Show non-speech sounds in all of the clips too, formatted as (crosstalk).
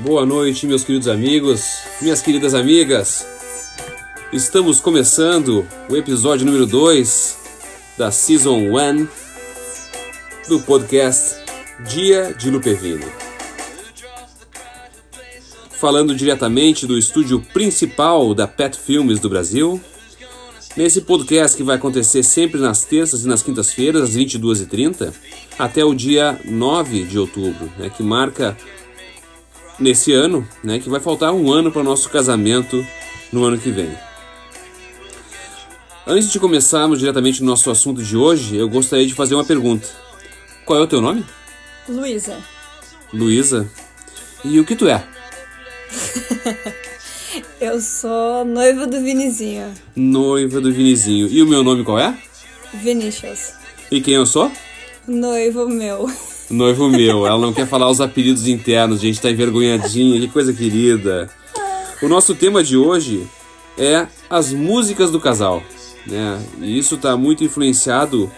Boa noite, meus queridos amigos, minhas queridas amigas. Estamos começando o episódio número 2 da Season 1 do podcast Dia de Lupevino. Falando diretamente do estúdio principal da Pet Filmes do Brasil. Nesse podcast que vai acontecer sempre nas terças e nas quintas-feiras, às 22h30, até o dia 9 de outubro, né, que marca nesse ano, né, que vai faltar um ano para o nosso casamento no ano que vem. Antes de começarmos diretamente no nosso assunto de hoje, eu gostaria de fazer uma pergunta. Qual é o teu nome? Luísa. Luísa. E o que tu é? (laughs) eu sou noiva do Vinizinho. Noiva do Vinizinho. E o meu nome qual é? Vinícius. E quem eu sou? Noivo meu. Noivo meu. Ela não quer falar os apelidos internos, gente tá envergonhadinha, que coisa querida. O nosso tema de hoje é as músicas do casal. Né? E isso está muito influenciado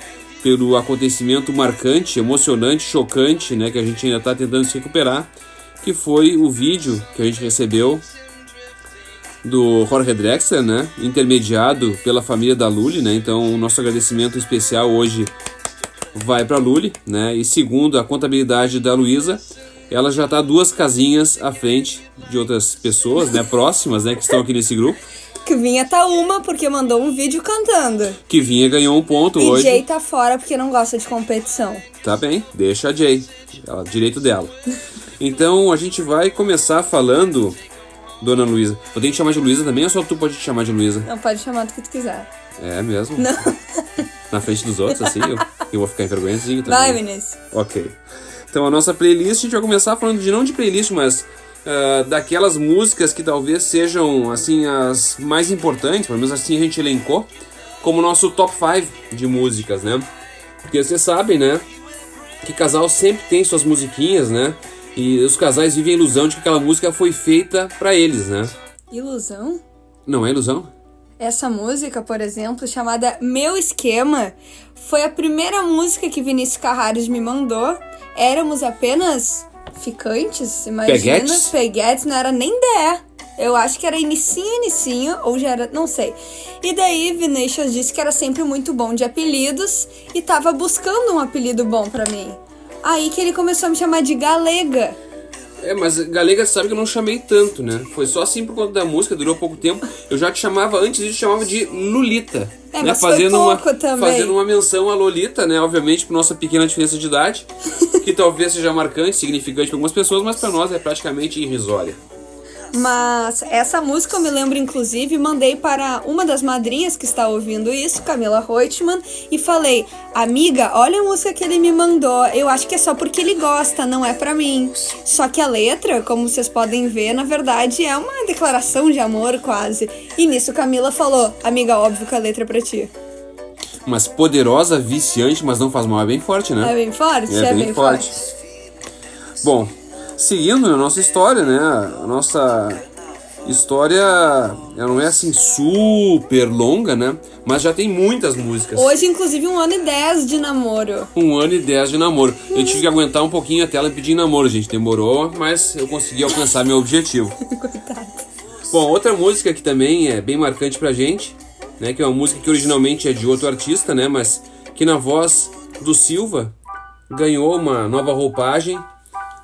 pelo acontecimento marcante, emocionante, chocante, né, que a gente ainda está tentando se recuperar, que foi o vídeo que a gente recebeu do Jorge Drexler, né, intermediado pela família da Luli, né, então nosso agradecimento especial hoje vai para Luli, né, e segundo a contabilidade da Luísa, ela já está duas casinhas à frente de outras pessoas, né, próximas, né, que estão aqui nesse grupo. Que Vinha tá uma porque mandou um vídeo cantando. Que Vinha ganhou um ponto e hoje. E Jay tá fora porque não gosta de competição. Tá bem, deixa a Jay. Ela, direito dela. Então a gente vai começar falando, Dona Luísa. Eu tenho que chamar de Luísa também ou só tu pode te chamar de Luísa? Não, pode chamar do que tu quiser. É mesmo? Não. (laughs) Na frente dos outros, assim, eu, eu vou ficar envergonhadinho também. Vai, Vinícius. Ok. Então a nossa playlist, a gente vai começar falando de não de playlist, mas uh, daquelas músicas que talvez sejam assim as mais importantes, pelo menos assim a gente elencou, como nosso top 5 de músicas, né? Porque vocês sabem, né? Que casal sempre tem suas musiquinhas, né? E os casais vivem a ilusão de que aquela música foi feita para eles, né? Ilusão? Não é ilusão? Essa música, por exemplo, chamada Meu Esquema, foi a primeira música que Vinícius Carrares me mandou. Éramos apenas ficantes, imagina. Peguetes? Peguetes, não era nem DE. Eu acho que era inicinho, inicinho, ou já era, não sei. E daí Vinícius disse que era sempre muito bom de apelidos e tava buscando um apelido bom para mim. Aí que ele começou a me chamar de Galega. É, mas Galega sabe que eu não chamei tanto, né? Foi só assim por conta da música, durou pouco tempo. Eu já te chamava, antes disso, chamava de Lulita. É, né? mas fazendo foi pouco uma, também. Fazendo uma menção a Lolita, né? Obviamente, por nossa pequena diferença de idade, (laughs) que talvez seja marcante, significante para algumas pessoas, mas para nós é praticamente irrisória. Mas essa música eu me lembro, inclusive, mandei para uma das madrinhas que está ouvindo isso, Camila Reutemann, e falei: Amiga, olha a música que ele me mandou. Eu acho que é só porque ele gosta, não é para mim. Só que a letra, como vocês podem ver, na verdade é uma declaração de amor quase. E nisso Camila falou: Amiga, óbvio que a letra é pra ti. Mas poderosa, viciante, mas não faz mal, é bem forte, né? É bem forte? É, bem, forte. Bom, seguindo a nossa história, né? A nossa história ela não é assim super longa, né? Mas já tem muitas músicas. Hoje, inclusive, um ano e dez de namoro. Um ano e dez de namoro. Eu tive que aguentar um pouquinho até ela pedir namoro, gente. Demorou, mas eu consegui alcançar meu objetivo. (laughs) Coitado. Bom, outra música que também é bem marcante pra gente, né? Que é uma música que originalmente é de outro artista, né? Mas que na voz do Silva ganhou uma nova roupagem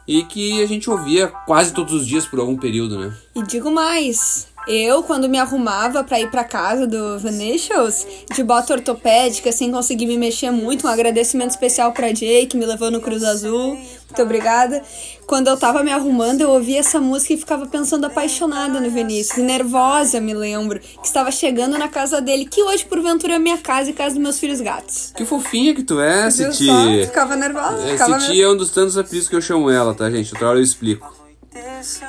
e que a gente ouvia quase todos os dias por algum período, né? E digo mais, eu, quando me arrumava para ir para casa do Venetians, de bota ortopédica, sem conseguir me mexer muito, um agradecimento especial pra Jay, que me levou no Cruz Azul. Muito obrigada. Quando eu tava me arrumando, eu ouvia essa música e ficava pensando apaixonada no Vinícius. Nervosa, me lembro, que estava chegando na casa dele, que hoje, porventura, é minha casa e casa dos meus filhos gatos. Que fofinha que tu é, Citi. Ficava nervosa. É, ficava Citi é um dos tantos apelidos que eu chamo ela, tá, gente? Outra hora eu explico.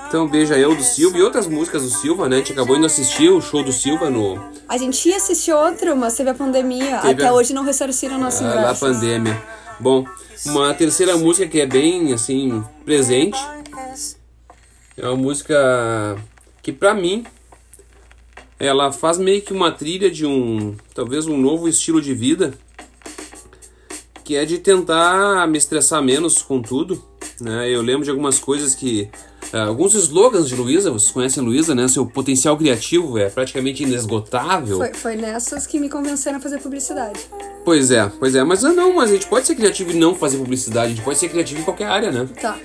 Então, beija eu do Silva e outras músicas do Silva, né? A gente acabou indo assistir o show do Silva no A gente ia assistir outro, mas teve a pandemia. Teve Até a- hoje não ressarciram nosso ah, da ingresso. pandemia. Bom, uma terceira música que é bem, assim, presente. É uma música que, pra mim, ela faz meio que uma trilha de um, talvez um novo estilo de vida, que é de tentar me estressar menos com tudo, né? Eu lembro de algumas coisas que é, alguns slogans de Luísa, vocês conhecem a Luísa, né? Seu potencial criativo é praticamente inesgotável. Foi, foi nessas que me convenceram a fazer publicidade. Pois é, pois é. Mas ah, não, mas a gente pode ser criativo e não fazer publicidade. A gente pode ser criativo em qualquer área, né? Tá.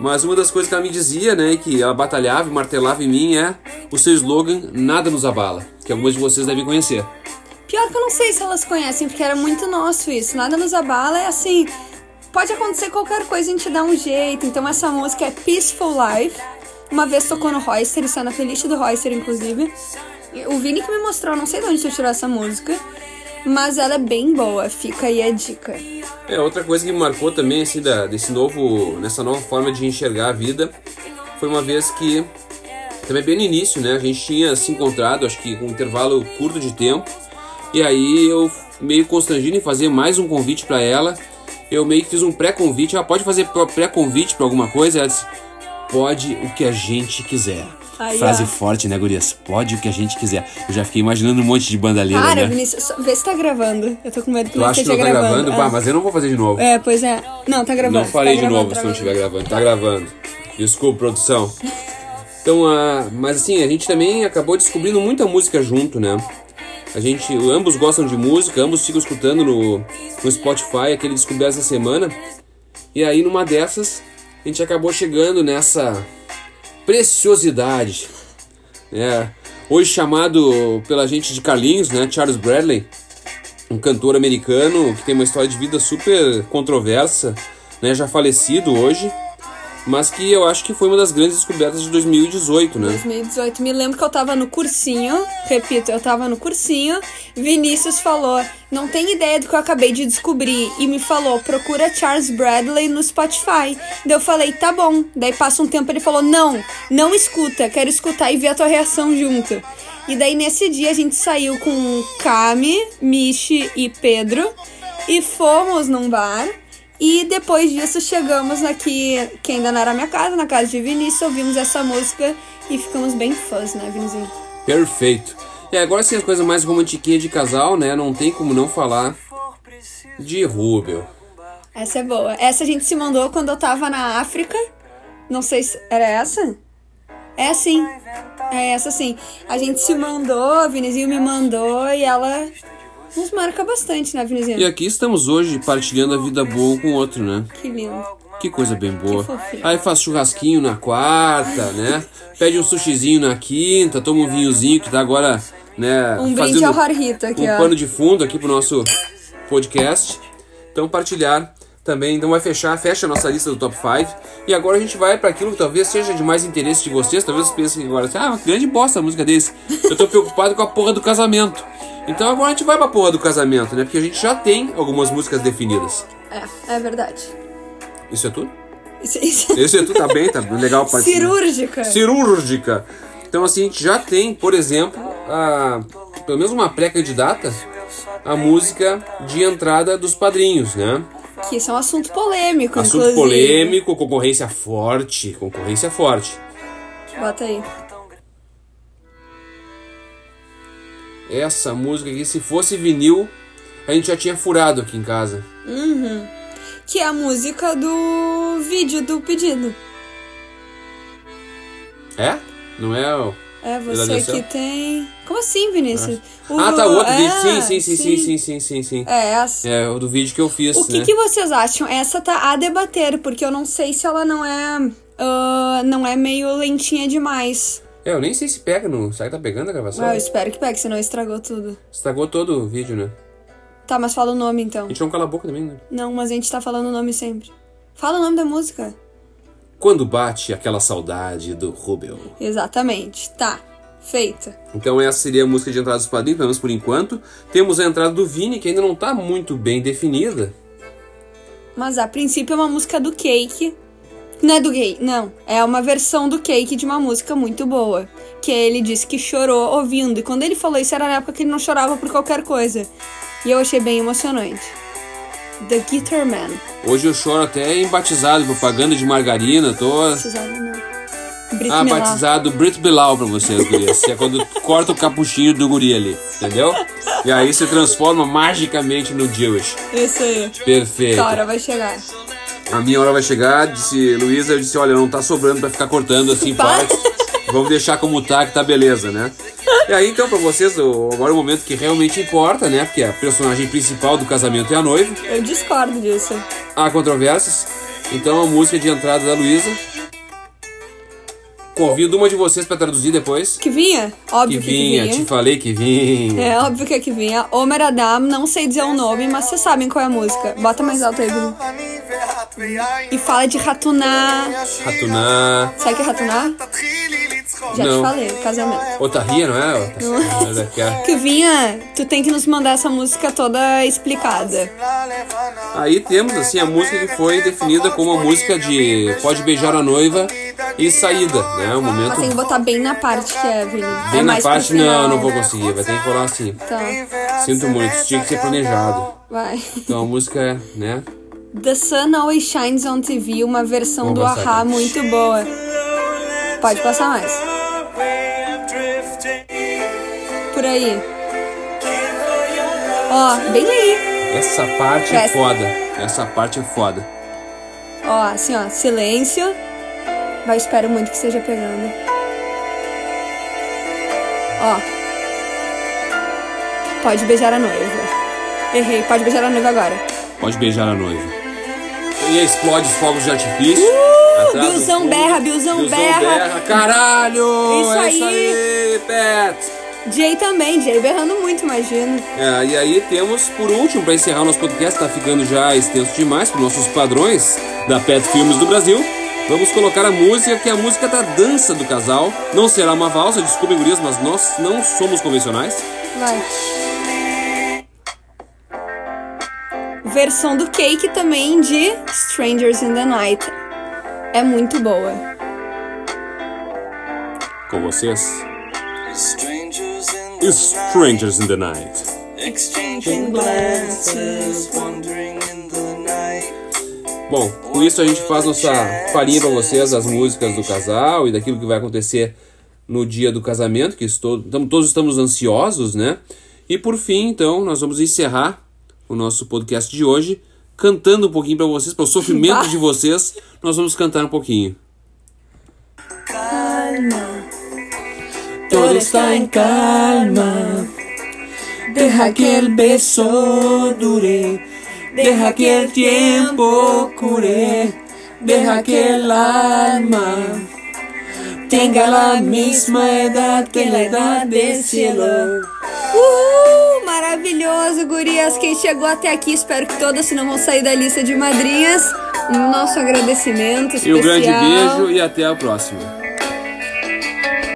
Mas uma das coisas que ela me dizia, né, que ela batalhava e martelava em mim é o seu slogan Nada nos abala, que algumas de vocês devem conhecer. Pior que eu não sei se elas conhecem, porque era muito nosso isso. Nada nos abala é assim. Pode acontecer qualquer coisa, a gente dá um jeito. Então essa música é Peaceful Life. Uma vez tocou no Royster, está na playlist do Royster, inclusive. O Vini que me mostrou, não sei de onde você tirou essa música. Mas ela é bem boa, fica aí a dica. É, outra coisa que me marcou também, assim, da, desse novo, nessa nova forma de enxergar a vida, foi uma vez que, também bem no início, né, a gente tinha se encontrado, acho que com um intervalo curto de tempo, e aí eu meio constrangido em fazer mais um convite para ela, eu meio que fiz um pré-convite, ela pode fazer pré-convite para alguma coisa? Ela disse, pode o que a gente quiser. Aí, Frase ó. forte, né, gurias? Pode o que a gente quiser. Eu já fiquei imaginando um monte de bandalheira, Para, né? Vinícius, vê se tá gravando. Eu tô com medo que Eu não acho que esteja não tá gravando, é. Pá, mas eu não vou fazer de novo. É, pois é. Não, tá gravando. Não farei tá de gravando, novo tá se não gravando. estiver gravando. Tá gravando. Desculpa, produção. Então, ah, mas assim, a gente também acabou descobrindo muita música junto, né? A gente, ambos gostam de música, ambos ficam escutando no, no Spotify aquele Descoberto essa semana. E aí, numa dessas, a gente acabou chegando nessa preciosidade, né? Hoje chamado pela gente de Carlinhos, né? Charles Bradley, um cantor americano que tem uma história de vida super controversa, né? Já falecido hoje, mas que eu acho que foi uma das grandes descobertas de 2018, né? 2018. Me lembro que eu tava no cursinho, repito, eu tava no cursinho. Vinícius falou: Não tem ideia do que eu acabei de descobrir. E me falou: Procura Charles Bradley no Spotify. Daí eu falei: Tá bom. Daí passa um tempo ele falou: Não, não escuta, quero escutar e ver a tua reação junto. E daí nesse dia a gente saiu com Cami, Michi e Pedro e fomos num bar. E depois disso chegamos aqui, que ainda não era minha casa, na casa de Vinícius, ouvimos essa música e ficamos bem fãs, né, Vinizinho? Perfeito. E agora sim, as coisas mais romantiquinhas de casal, né? Não tem como não falar de Rubel. Essa é boa. Essa a gente se mandou quando eu tava na África. Não sei se. Era essa? É sim. É essa sim. A gente se mandou, a Vinizinho me mandou e ela nos marca bastante, né, Vinizinho? E aqui estamos hoje partilhando a vida boa um com o outro, né? Que lindo. Que coisa bem boa. Aí faz churrasquinho na quarta, né? Pede um sushizinho na quinta, toma um vinhozinho que tá agora, né? Um brinde ao Harrito aqui, um ó. pano de fundo aqui pro nosso podcast. Então partilhar também, então vai fechar, fecha a nossa lista do top 5. E agora a gente vai para aquilo que talvez seja de mais interesse de vocês. Talvez vocês pensem agora assim, ah, uma grande bosta a música desse. Eu tô preocupado com a porra do casamento. Então agora a gente vai pra porra do casamento, né? Porque a gente já tem algumas músicas definidas. É, é verdade. Isso é tudo? Isso, isso. Esse é tudo, tá bem, tá legal. pra- Cirúrgica. cirúrgica. Então, assim, a gente já tem, por exemplo, a, pelo menos uma pré-candidata, a música de entrada dos padrinhos, né? Que isso é um assunto polêmico, Assunto inclusive. polêmico, concorrência forte, concorrência forte. Bota aí. Essa música aqui, se fosse vinil, a gente já tinha furado aqui em casa. Que é a música do vídeo do pedido. É? Não é o... É você que tem. Como assim, Vinícius? O- Ah, tá, o outro é, vídeo. Sim, sim, sim, sim, sim, sim, sim, sim. É, essa. É, o do vídeo que eu fiz, O que, né? que vocês acham? Essa tá a debater, porque eu não sei se ela não é. ah, não é meio lentinha demais. É, eu nem sei se pega no... Será que tá pegando a gravação? Ah, eu espero que pegue, senão estragou tudo. Estragou todo o vídeo, né? Tá, mas fala o nome A então. gente não cala a boca também, né? Não, mas a gente tá falando o nome sempre. Fala o nome da música. Quando bate aquela saudade do Rubel. Exatamente. Tá. Feita. Então essa seria a música de entrada dos padrinhos, pelo menos por enquanto. Temos a entrada do Vini, que ainda não tá muito bem definida. Mas a princípio é uma música do Cake. Não é do gay, não. É uma versão do Cake de uma música muito boa. Que ele disse que chorou ouvindo. E quando ele falou isso era na época que ele não chorava por qualquer coisa. E eu achei bem emocionante. The Guitar Man. Hoje eu choro até em batizado, propaganda de margarina, tô... Batizado não. Brit Ah, Milá. batizado Brit Bilal pra vocês, gurias. É quando corta o capuchinho do guri ali, entendeu? E aí se transforma magicamente no Jewish. Isso aí. Perfeito. Hora vai chegar. A minha hora vai chegar, disse Luísa, eu disse, olha, não tá sobrando pra ficar cortando assim partes. Vamos deixar como tá, que tá beleza, né? E aí, então, pra vocês, o- agora é o momento que realmente importa, né? Porque a personagem principal do casamento é a noiva. Eu discordo disso. Há controvérsias. Então, a música de entrada da Luísa. Convido uma de vocês pra traduzir depois. Que vinha? Óbvio Que que, vinha, te falei que vinha. É óbvio que é que vinha. Omer Adam, não sei dizer o nome, mas vocês sabem qual é a música. Bota mais alto aí, Bruno. E fala de ratuná. Ratuná. Sabe o que é ratuná? Já Não. te falei, casamento. Otarria, não é? Otarria. Que vinha, tu tem que nos mandar essa música toda explicada. Aí temos assim a música que foi definida como a música de Pode Beijar a Noiva e Saída, né? O Mas momento tem que botar bem na parte que é, Vini. bem é na parte, não, não vou conseguir, vai ter que rolar assim. Tá, Sinto muito, isso tinha que ser planejado. vai. Então a música é, né? The Sun Always Shines on TV, uma versão do Ahá aqui. muito boa. Pode passar mais. Por aí. Ó, bem aí. Essa parte é Presta. foda. Essa parte é foda. Ó, assim, ó, silêncio. Vai, espero muito que esteja pegando. Ó. Pode beijar a noiva. Errei, pode beijar a noiva agora. Pode beijar a noiva. E explode os fogos de artifício. atrás do Bilzão berra, Bilzão Bilzão berra. Caralho! Isso é isso aí. Pet! Jay também, Jay berrando muito, imagino. É, e aí temos, por último, para encerrar o nosso podcast, tá ficando já extenso demais para nossos padrões da Pet Filmes do Brasil. Vamos colocar a música, que é a música da dança do casal. Não será uma valsa, desculpem, gurias, mas nós não somos convencionais. Vai. Versão do Cake também de Strangers in the Night. É muito boa. Com vocês, Strangers in the Strangers in the Night. exchanging glances, wandering in the night. Bom, com isso a gente faz nossa palhinha para vocês, as músicas do casal e daquilo que vai acontecer no dia do casamento, que estou, tamo- todos estamos ansiosos, né? E por fim, então, nós vamos encerrar o nosso podcast de hoje cantando um pouquinho para vocês, para o sofrimento de vocês, nós vamos cantar um pouquinho. Todo está en calma. Deja que el beso dure. Deja que el tiempo cure. Deja que el alma tenga la misma edad que la edad del cielo. Uhul! Maravilhoso, gurias! Quem chegou até aqui, espero que todas, se não vão sair da lista de madrinhas. Um nosso agradecimento E especial. um grande beijo e até a próxima.